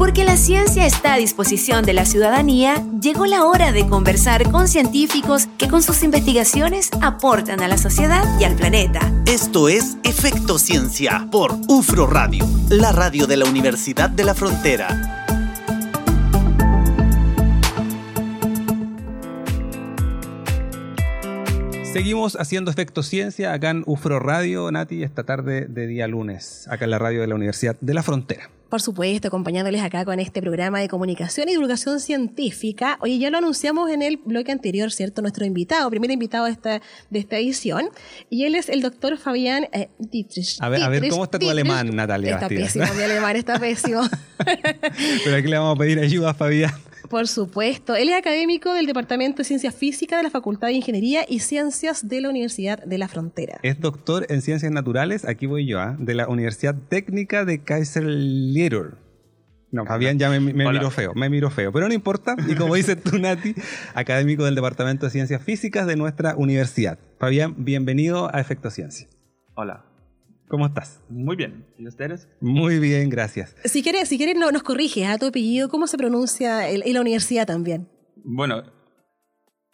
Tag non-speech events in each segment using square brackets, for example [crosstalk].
Porque la ciencia está a disposición de la ciudadanía, llegó la hora de conversar con científicos que con sus investigaciones aportan a la sociedad y al planeta. Esto es Efecto Ciencia por UFRO Radio, la radio de la Universidad de la Frontera. Seguimos haciendo Efecto Ciencia acá en UFRO Radio, Nati, esta tarde de día lunes, acá en la radio de la Universidad de la Frontera. Por supuesto, acompañándoles acá con este programa de comunicación y divulgación científica. Oye, ya lo anunciamos en el bloque anterior, ¿cierto? Nuestro invitado, primer invitado de esta, de esta edición. Y él es el doctor Fabián eh, Dietrich. A ver, a ver, ¿cómo está tu alemán, Natalia? Está pésimo, mi alemán está pésimo. [laughs] Pero aquí le vamos a pedir ayuda a Fabián. Por supuesto. Él es académico del Departamento de Ciencias Físicas de la Facultad de Ingeniería y Ciencias de la Universidad de la Frontera. Es doctor en Ciencias Naturales, aquí voy yo, ¿ah? de la Universidad Técnica de Kaiserslautern. No, Fabián ya me, me miró feo, me miró feo, pero no importa. Y como dice [laughs] tú, Nati, académico del Departamento de Ciencias Físicas de nuestra universidad. Fabián, bienvenido a Efecto Ciencia. Hola. ¿Cómo estás? Muy bien. ¿Y ustedes? Muy bien, gracias. Si quieres, si quieres no, nos corriges a tu apellido, ¿cómo se pronuncia en la universidad también? Bueno,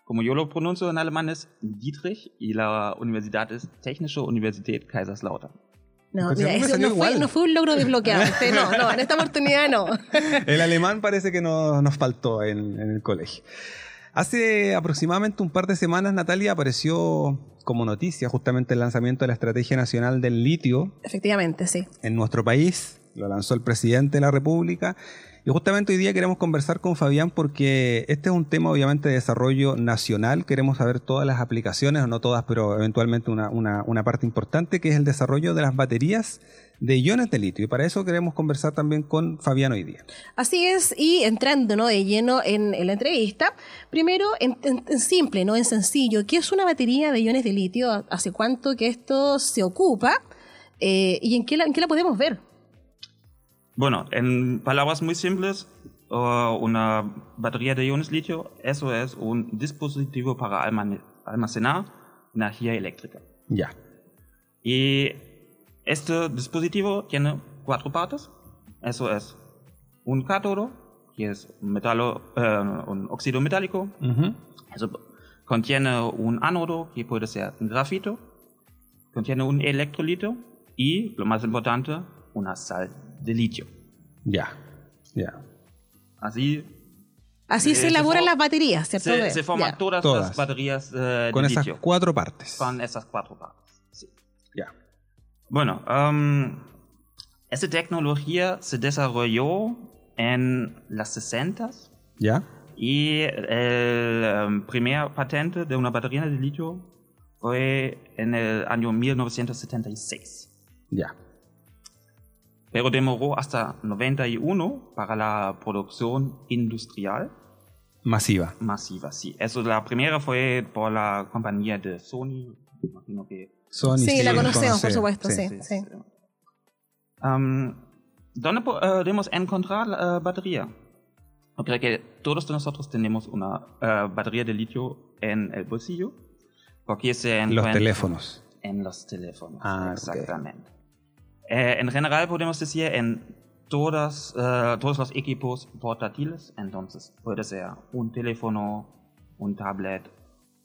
como yo lo pronuncio en alemán es Dietrich y la universidad es Technische Universität Kaiserslautern. No, mira, eso no fue, no fue, un logro desbloqueado. [laughs] Este, no, no, en esta oportunidad no. el alemán parece que no, nos faltó en, en el colegio. Hace aproximadamente un par de semanas, Natalia, apareció como noticia justamente el lanzamiento de la Estrategia Nacional del Litio. Efectivamente, sí. En nuestro país, lo lanzó el presidente de la República. Y justamente hoy día queremos conversar con Fabián porque este es un tema obviamente de desarrollo nacional. Queremos saber todas las aplicaciones, o no todas, pero eventualmente una, una, una parte importante, que es el desarrollo de las baterías de iones de litio. Y para eso queremos conversar también con Fabián hoy día. Así es, y entrando ¿no? de lleno en, la entrevista, primero en, simple, no en sencillo, ¿qué es una batería de iones de litio? ¿Hace cuánto que esto se ocupa? Eh, ¿Y en qué, en qué la podemos ver? Bueno, en palabras muy simples, una batería de iones litio, eso es un dispositivo para almacenar energía eléctrica. Ya. Y este dispositivo tiene cuatro partes. Eso es un cátodo, que es un, metalo, eh, un óxido metálico. Eso contiene un ánodo, que puede ser un grafito. Contiene un electrolito y, lo más importante, una sal de litio. Ya, ya. Así. Así se elaboran las baterías, ¿cierto? Se, forman todas, las baterías eh, Con esas cuatro partes. Con esas cuatro partes, sí. Ya. Bueno, um, esta tecnología se desarrolló en las 60 ¿Ya? Y el primer patente de una batería de litio fue en el año 1976. Ya pero demoró hasta 91 para la producción industrial. Masiva. Masiva, sí. Eso, la primera fue por la compañía de Sony. Imagino que... Sony, sí, la conocemos, por supuesto, sí. sí, ¿Dónde podemos encontrar la batería? Yo creo que todos nosotros tenemos una uh, batería de litio en el bolsillo. Porque se en los teléfonos. En los teléfonos, ah, exactamente. Eh, en general podemos decir en todas, uh, todos los equipos portátiles, entonces puede ser un teléfono, un tablet,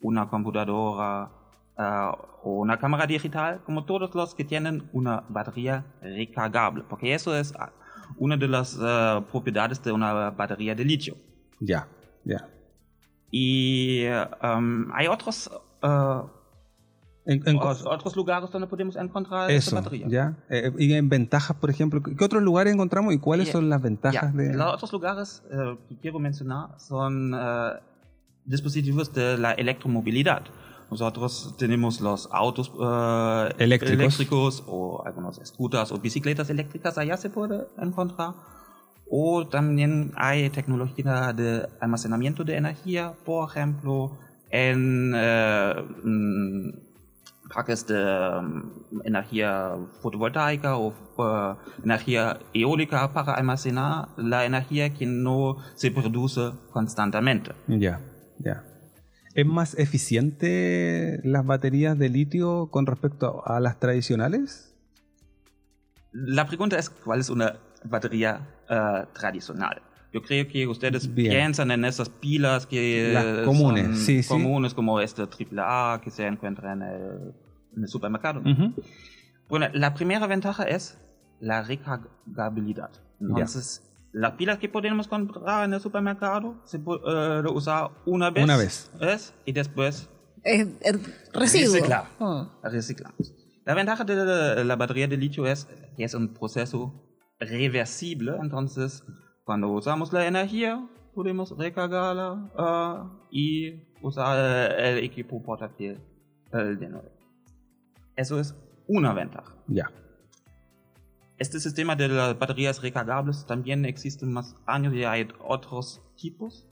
una computadora uh, una cámara digital, como todos los que tienen una batería recargable, porque eso es una de las uh, propiedades de una batería de litio. Ya, ya. Y um, hay otros en, otros lugares donde podemos encontrar eso, esta batería. ¿ya? Eh, y en ventajas, por ejemplo, ¿qué otros lugares encontramos y cuáles son las ventajas de...? Los otros lugares eh, que quiero mencionar son eh, dispositivos de la electromovilidad. Nosotros tenemos los autos ¿Eléctricos? eléctricos o algunos scooters o bicicletas eléctricas, allá se puede encontrar. O también hay tecnología de almacenamiento de energía, por ejemplo, en parques de um, energía fotovoltaica o uh, energía eólica para almacenar la energía que no se produce constantemente. Ya, ya. ¿Es más eficiente las baterías de litio con respecto a las tradicionales? La pregunta es cuál es una batería eh, tradicional. Yo creo que ustedes Bien. piensan en esas pilas que Las comunes, son sí, sí. comunes como este AAA que se encuentra en el, en el supermercado. Ujú. Bueno, la primera ventaja es la recargabilidad. Entonces, las pilas que podemos comprar en el supermercado se puede usar una vez, Una vez. y después Es, es residuo. Reciclar. Mm. reciclamos. La ventaja de la, la batería de litio es que es un proceso reversible, entonces cuando usamos la energía podemos recargarla ah, y usar eh, el equipo portátil eh, de nuevo. Eso es una ventaja. Ya. Este sistema de las baterías recargables también existe más años y hay otros tipos.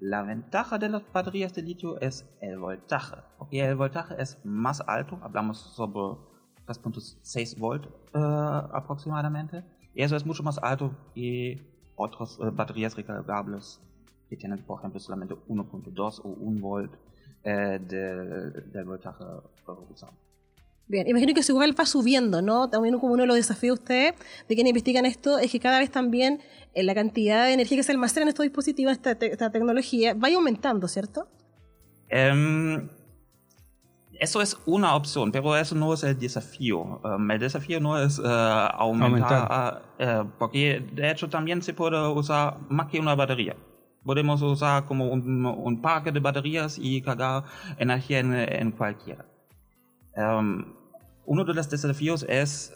La ventaja de las baterías de litio es el voltaje. Porque el voltaje es más alto, hablamos sobre 3.6 volt eh, aproximadamente. Y eso es mucho más alto que otras eh, baterías recargables que tienen, por ejemplo, solamente 1.2 o 1 volt eh, del, del voltaje usado. Bien, imagino que eso igual va subiendo, ¿no? También como uno de los desafíos de ustedes, de quienes investigan esto, es que cada vez también eh, la cantidad de energía que se almacena en estos dispositivos, esta, te- esta tecnología, va aumentando, ¿cierto? Em, eso es una opción, pero eso no es el desafío. Em, el desafío no es eh, aumentar, eh, porque de hecho también se puede usar más que una batería. Podemos usar como un, un parque de baterías y cargar energía en, en cualquiera. Em, uno de los desafíos es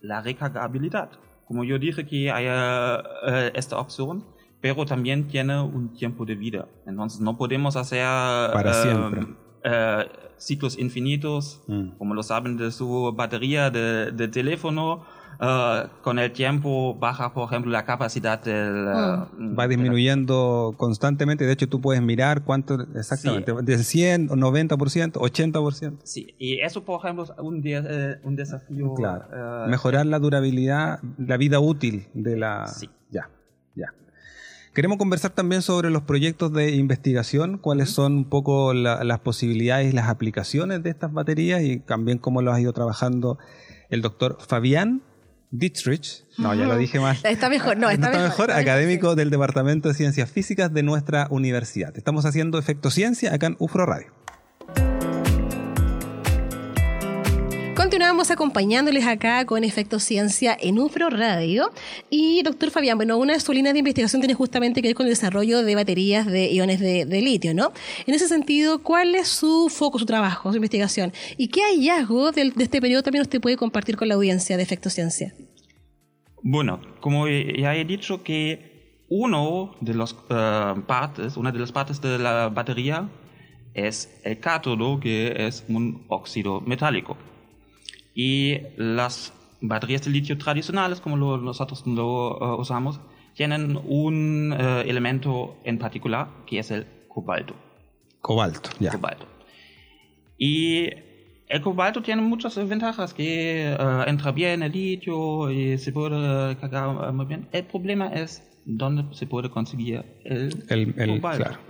la recargabilidad. Como yo dije que hay eh, esta opción, pero también tiene un tiempo de vida. Entonces no podemos hacer Para em, siempre. Eh, ciclos infinitos, Mm. como lo saben de su batería de, de teléfono. con el tiempo baja, por ejemplo, la capacidad del... eh, Va de la- disminuyendo constantemente. De hecho, tú puedes mirar cuánto exactamente. De 100, 90%, 80%. Sí, y eso, por ejemplo, es un, de- eh, un desafío... Claro. eh, Mejorar la durabilidad, la vida útil de la. Sí. Ya, ya. Queremos conversar también sobre los proyectos de investigación, cuáles son un poco la- las posibilidades y las aplicaciones de estas baterías y también cómo lo ha ido trabajando el doctor Fabián Dietrich. No, ya lo dije más. Está mejor, no, está, mejor. está académico del Departamento de Ciencias Físicas de nuestra universidad. Estamos haciendo Efecto Ciencia acá en UFRO Radio. Continuamos acompañándoles acá con Efecto Ciencia en UFRO Radio. Y doctor Fabián, bueno, una de sus líneas de investigación tiene justamente que ver con el desarrollo de baterías de iones de, de litio, ¿no? En ese sentido, ¿cuál es su foco, su trabajo, su investigación? ¿Y qué hallazgo del- de, este periodo también usted puede compartir con la audiencia de Efecto Ciencia? Bueno, como ya he dicho que uno de los eh, partes, una de las partes de la batería es el cátodo, que es un óxido metálico. Y las baterías de litio tradicionales, como lo- nosotros lo eh, usamos, tienen un eh, elemento en particular, que es el cobalto. Cobalto, ya. cobalto. Y el cobalto tiene muchas ventajas, que eh, entra bien el litio y se puede cargar muy bien. El problema es dónde se puede conseguir el, El- el- cobalto. claro.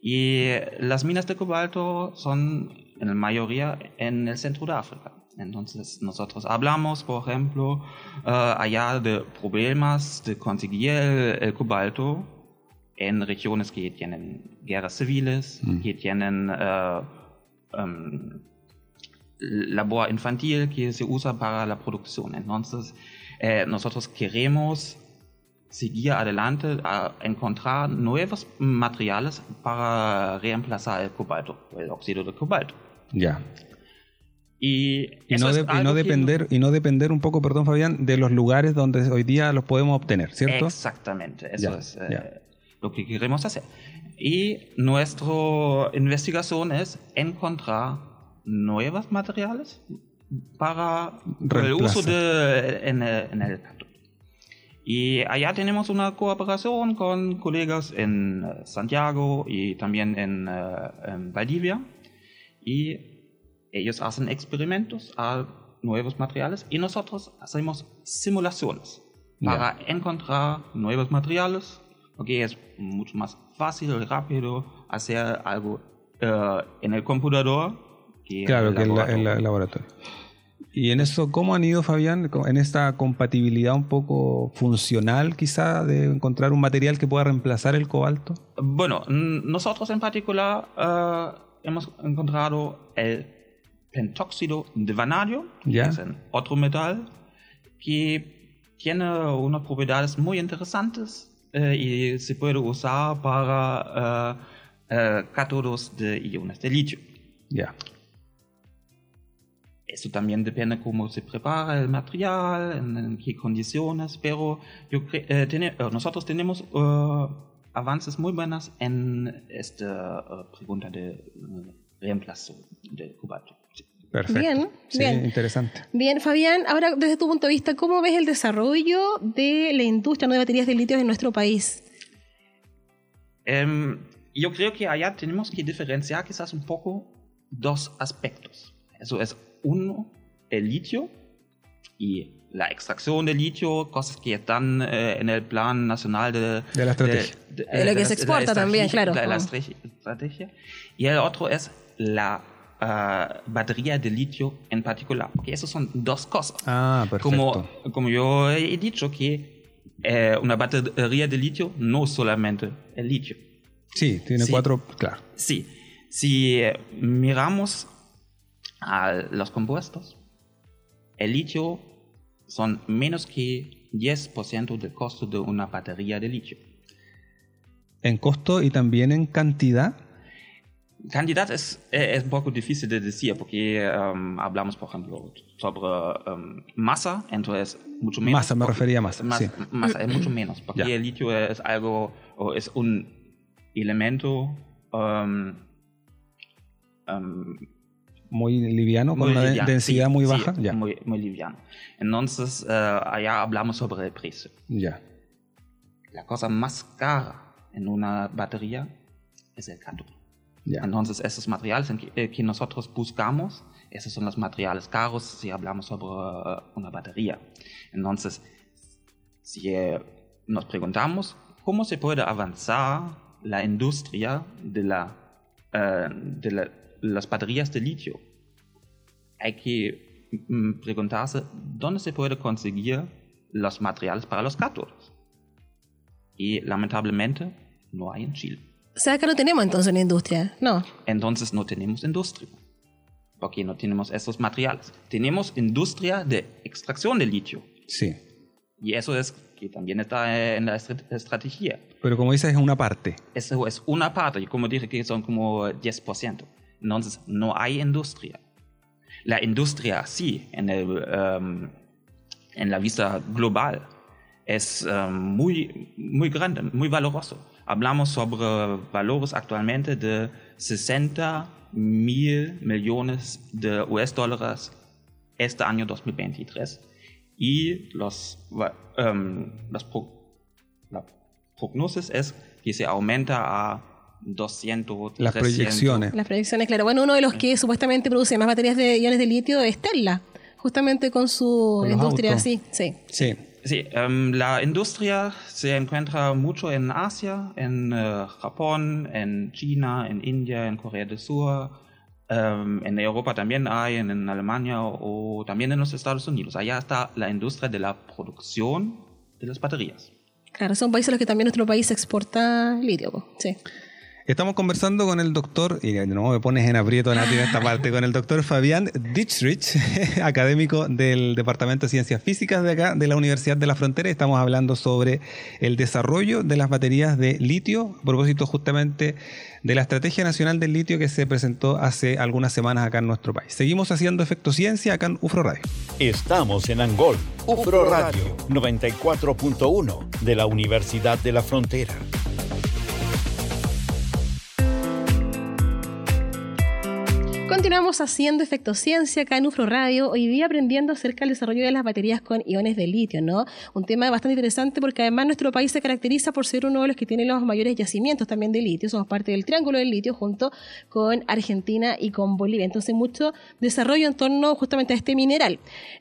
Y las minas de cobalto son en la mayoría en el centro de África. Entonces nosotros hablamos, por ejemplo, eh, allá de problemas de conseguir el, cobalto en regiones que tienen guerras civiles, que tienen eh, em, labor infantil que se usa para la producción. Entonces eh, nosotros queremos seguir adelante a encontrar nuevos materiales para reemplazar el cobalto, el óxido de cobalto. Ya. Y, Y no, de- y no depender, y no depender un poco, perdón Fabián, de los lugares donde hoy día los podemos obtener, ¿cierto? Exactamente, eso Ya, es eh, ya. lo que queremos hacer. Y nuestra investigación es encontrar nuevos materiales para el uso Reemplaza. de, en, el, en el cátodo. Y allá tenemos una colaboración con colegas en eh, Santiago y también en, eh, en Valdivia. Y ellos hacen experimentos a nuevos materiales y nosotros hacemos simulaciones para encontrar nuevos materiales, porque es mucho más fácil y rápido hacer algo eh, en el computador que Claro, en que el en la- en laboratorio. la- el laboratorio. Y en eso, ¿cómo han ido, Fabián, en esta compatibilidad un poco funcional quizá de encontrar un material que pueda reemplazar el cobalto? Bueno, nosotros en particular uh, hemos encontrado el pentóxido de vanadio, que es otro metal, que tiene unas propiedades muy interesantes uh, y se puede usar para uh, cátodos de iones de litio. Ya. Eso también depende cómo se prepara el material, en, qué condiciones, pero yo eh, eh, nosotros tenemos uh, avances muy buenos en esta pregunta de reemplazo del cobalto. Perfecto. Bien, sí, bien. Interesante. Bien, Fabián, ahora desde tu punto de vista, ¿cómo ves el desarrollo de la industria de baterías de litio en nuestro país? Um, yo creo que allá tenemos que diferenciar quizás un poco dos aspectos. Eso es uno, el litio y la extracción de litio, cosas que están eh, en el plan nacional de, de la estrategia. De, de, de lo que se exporta también, claro. De la estrategia. Y el otro es la uh, batería de litio en particular, porque esos son dos cosas. Ah, perfecto. Como, como yo he dicho que eh, una batería de litio no solamente el litio. Sí, tiene sí. cuatro, claro. Sí, si eh, miramos a los compuestos, el litio son menos que 10% del costo de una batería de litio. ¿En costo y también en cantidad? Cantidad es, es un poco difícil de decir porque um, hablamos, por ejemplo, sobre um, masa, entonces mucho menos. Masa, me refería a masa. Masa, sí. masa es mucho menos, porque Ya. el litio es algo, o es un elemento um, um, Muy liviano, con muy una de- liviano, densidad sí, muy sí, baja. ya. Muy, muy liviano. Entonces, eh, allá hablamos sobre el precio. ya. La cosa más cara en una batería es el cátodo. Ya. Entonces, esos materiales eh, que nosotros buscamos, esos son los materiales caros si hablamos sobre eh, una batería. Entonces, si eh, nos preguntamos cómo se puede avanzar la industria de, la, eh, de la- las baterías de litio, hay que mm, preguntarse dónde se puede conseguir los materiales para los cátodos. Y lamentablemente no hay en Chile. O sea, acá no tenemos entonces una industria, no. Entonces no tenemos industria. Porque no tenemos esos materiales. Tenemos industria de extracción de litio. Sí. Y eso es que también está en la estra- estrategia. Pero como dices, es una parte. Eso es una parte, y como dije que son como 10%. Entonces no hay industria. La industria sí, en, el, em, en la vista global, es em, muy, muy grande, muy valoroso. Hablamos sobre valores actualmente de 60 mil millones de US dólares este año 2023 y los, va- em, las pro- la prognosis es que se aumenta a 200 Las 300. proyecciones. Las proyecciones, claro. Bueno, uno de los que supuestamente produce más baterías de iones de litio es Tesla, justamente con su Con los industria así, sí. Sí. Sí, em, la industria se encuentra mucho en Asia, en eh, Japón, en China, en India, en Corea del Sur. em, en Europa también hay, en, Alemania o, también en los Estados Unidos. Allá está la industria de la producción de las baterías. Claro, son países los que también nuestro país exporta litio, sí. Estamos conversando con el doctor, y no me pones en aprieto Nati en esta parte, con el doctor Fabián Dittrich, [laughs] académico del Departamento de Ciencias Físicas de acá, de la Universidad de la Frontera. Estamos hablando sobre el desarrollo de las baterías de litio, a propósito justamente de la Estrategia Nacional del Litio que se presentó hace algunas semanas acá en nuestro país. Seguimos haciendo Efecto Ciencia acá en UFRO Radio. Estamos en Angol, UFRO Radio 94.1 de la Universidad de la Frontera. Continuamos haciendo Efecto Ciencia acá en UFRO Radio, hoy día aprendiendo acerca del desarrollo de las baterías con iones de litio, ¿no? Un tema bastante interesante porque además nuestro país se caracteriza por ser uno de los que tiene los mayores yacimientos también de litio, somos parte del Triángulo del Litio junto con Argentina y con Bolivia, entonces mucho desarrollo en torno justamente a este mineral.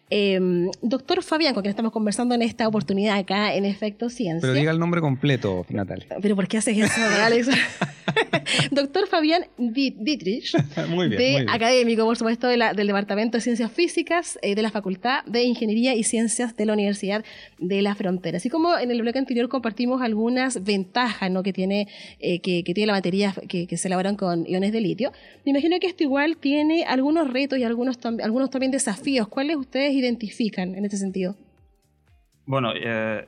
Eh, doctor Fabián, con quien estamos conversando en esta oportunidad acá en Efecto Ciencia. Pero diga el nombre completo, Natalia. ¿Pero por qué haces eso, Alex? [laughs] [laughs] Doctor Fabián Dietrich, muy bien, de académico, por supuesto, de la- del Departamento de Ciencias Físicas eh, de la Facultad de Ingeniería y Ciencias de la Universidad de la Frontera. Así como en el bloque anterior compartimos algunas ventajas ¿no? que, tiene, eh, que, que tiene la batería que, que se elaboran con iones de litio, me imagino que esto igual tiene algunos retos y algunos, tam- algunos también desafíos. ¿Cuáles ustedes identifican en este sentido? Bueno, eh,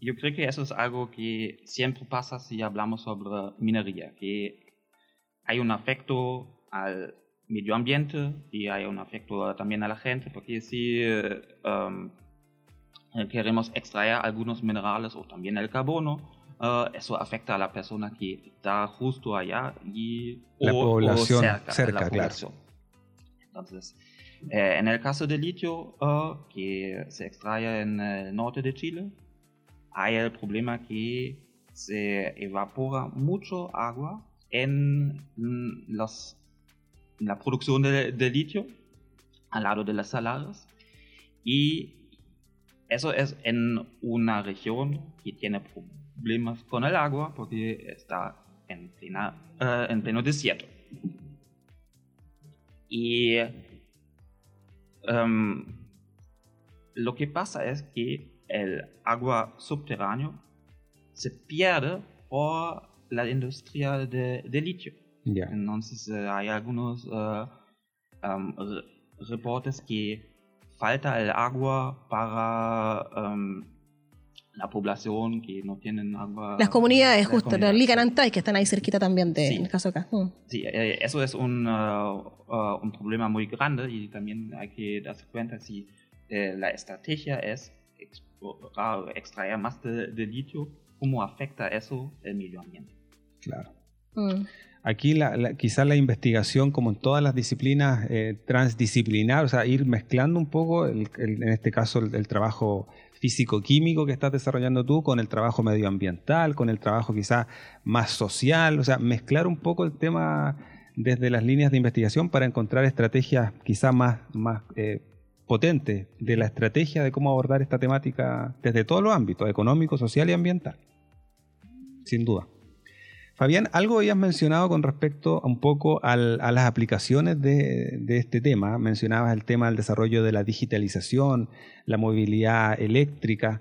yo creo que eso es algo que siempre pasa si hablamos sobre minería, que hay un afecto al medio ambiente y hay un afecto también a la gente, porque si eh, um, eh, queremos extraer algunos minerales o también el carbono, eh, eso afecta a la persona que está justo allá y La o- o población cerca, de cerca, la claro. población. Entonces, eh, en el caso del litio, eh, que se extrae en el norte de Chile, hay el problema que se evapora mucho agua en mm, los, la producción de, litio al lado de las saladas y eso es en una región que tiene problemas con el agua porque está en, plena, eh, en pleno desierto. Y em, lo que pasa es que el agua subterráneo se pierde por la industria de litio. Ya. Entonces eh, hay algunos eh, em, re- reportes que falta el agua para em, la población que no tienen agua. Las comunidades, Las justo, los comunidades, sí. Licanantay, que están ahí cerquita también, de, Sí. en el caso acá. Mm. Sí, eh, eso es un, uh, uh, un problema muy grande y también hay que darse cuenta si eh, la estrategia es explorar, extraer más de, de litio, cómo afecta eso el medio ambiente. Claro. Mm. Aquí la, la- quizás la investigación, como en todas las disciplinas eh, transdisciplinar, o sea, ir mezclando un poco, el- en este caso, el, el trabajo físico-químico que estás desarrollando tú con el trabajo medioambiental, con el trabajo quizás más social, o sea, mezclar un poco el tema desde las líneas de investigación para encontrar estrategias quizás más, más eh, potentes de la estrategia de cómo abordar esta temática desde todos los ámbitos, económico, social y ambiental. Sin duda. Fabián, algo habías mencionado con respecto un poco a las aplicaciones de, este tema. Mencionabas el tema del desarrollo de la digitalización, la movilidad eléctrica.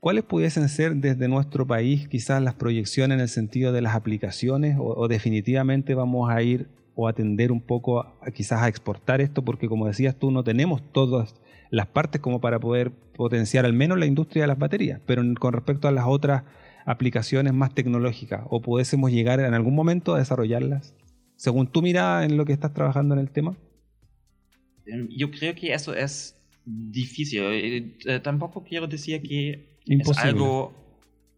¿Cuáles pudiesen ser desde nuestro país quizás las proyecciones en el sentido de las aplicaciones o, definitivamente vamos a ir o atender un poco a- quizás a exportar esto porque como decías tú no tenemos todas las partes como para poder potenciar al menos la industria de las baterías, pero con respecto a las otras aplicaciones más tecnológicas o pudiésemos llegar en algún momento a desarrollarlas según tu mirada en lo que estás trabajando en el tema? Em, Yo creo que eso es difícil. Eh, eh, tampoco quiero decir que Imposible. es algo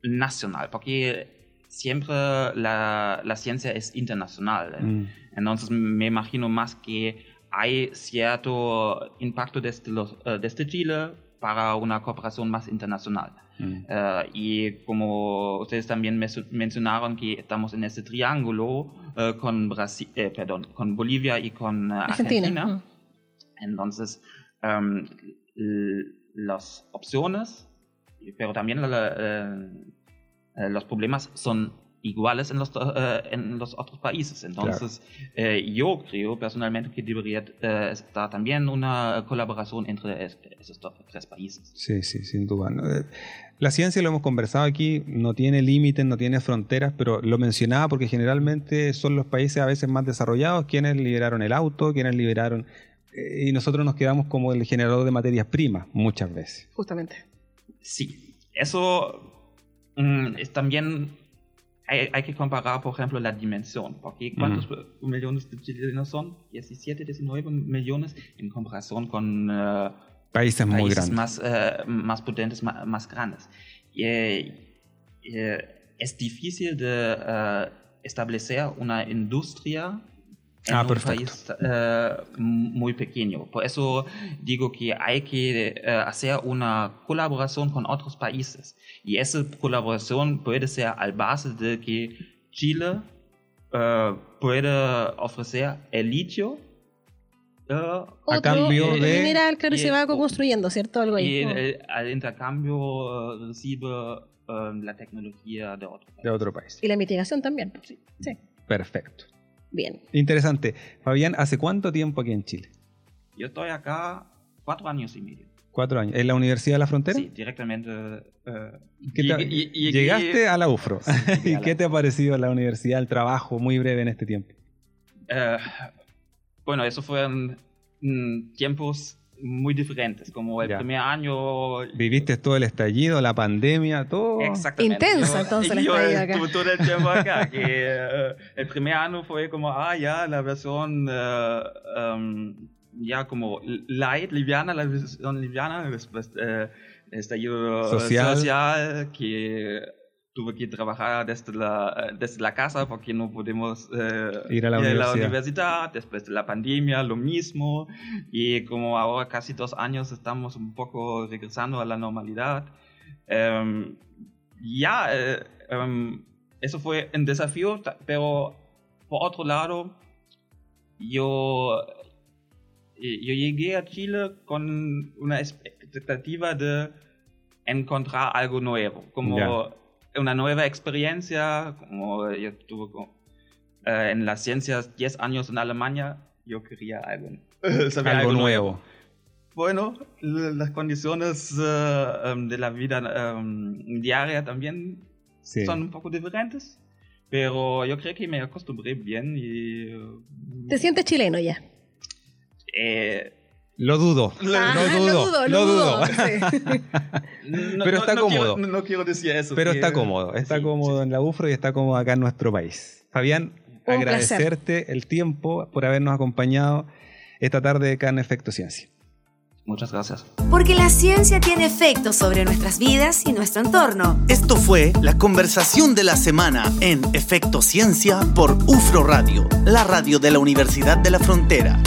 nacional, porque siempre la, la ciencia es internacional. Mm, Entonces me imagino más que hay cierto impacto desde, los, eh, desde Chile para una cooperación más internacional. mm. Eh, y como ustedes también mencionaron que estamos en ese triángulo eh, con, Brasil, eh, perdón, con Bolivia y con Argentina. Argentina. Mm. Entonces, em, las opciones, pero también la- la, los problemas son iguales en los, eh, en los otros países. Entonces, eh, yo creo personalmente que debería eh, estar también una colaboración entre es- esos dos- tres países. Sí, sí, sin duda. ¿no? La ciencia, lo hemos conversado aquí, no tiene límites, no tiene fronteras, pero lo mencionaba porque generalmente son los países a veces más desarrollados quienes liberaron el auto, quienes liberaron... y nosotros nos quedamos como el generador de materias primas muchas veces. Justamente. Sí, eso mm, es también, hay, hay que comparar, por ejemplo, la dimensión, porque ¿cuántos millones de chilenos son? 17, 19 millones en comparación con eh, Países muy países grandes. más, eh, más potentes, más, más grandes. Y, eh, es difícil de establecer una industria Ah, un perfecto. país eh, muy pequeño. Por eso digo que hay que eh, hacer una colaboración con otros países. Y esa colaboración puede ser al base de que Chile eh, puede ofrecer el litio Otro cambio de- mineral, claro, y se va construyendo, ¿cierto? Algo ahí. y eh, al intercambio recibe la tecnología de otro país. De otro país. Y la investigación también. Sí. sí. Perfecto. Bien. Interesante. Fabián, ¿hace cuánto tiempo aquí en Chile? Yo estoy acá cuatro años y medio. Cuatro años. ¿En la Universidad de la Frontera? Sí, directamente. eh, ¿Qué te- llegué- y- y- llegaste a la UFRO. [laughs] ¿Y la qué te ha parecido la universidad, el trabajo muy breve en este tiempo? Eh, bueno, eso fueron mm, tiempos muy diferentes. Como el Ya. primer año. ¿Viviste todo el estallido, la pandemia, todo? Exactamente. Intenso, Yo- entonces, la estadía acá. estuve todo el tiempo acá. que, eh, el primer año fue como, ah, ya, la versión eh, em, ya como light, liviana, la versión liviana, después eh, estallido Social. social, que tuve que trabajar desde la, desde la casa porque no pudimos eh, Ir a la universidad. universidad. Después de la pandemia, lo mismo. Y como ahora casi dos años estamos un poco regresando a la normalidad. Em, ya, eh, em, eso fue un desafío, pero por otro lado, yo, eh, yo llegué a Chile con una expectativa de encontrar algo nuevo, como Ya. Una nueva experiencia, como yo tuve eh, en las ciencias 10 años en Alemania, yo quería algo, [laughs] saber Algo nuevo. bueno, las condiciones eh, em, de la vida em, diaria también Sí. son un poco diferentes, pero yo creo que me acostumbré bien y... ¿Te sientes chileno ya? eh, Lo dudo. Ah, lo dudo. lo dudo. [laughs] No- Pero no- está no cómodo. quiero- no, quiero decir eso. Pero que- está cómodo. Está Sí, cómodo sí. en la UFRO y está cómodo acá en nuestro país. Fabián, Un agradecerte el tiempo por habernos acompañado esta tarde acá en Efecto Ciencia. Muchas gracias. Porque la ciencia tiene efectos sobre nuestras vidas y nuestro entorno. Esto fue la conversación de la semana en Efecto Ciencia por UFRO Radio, la radio de la Universidad de la Frontera.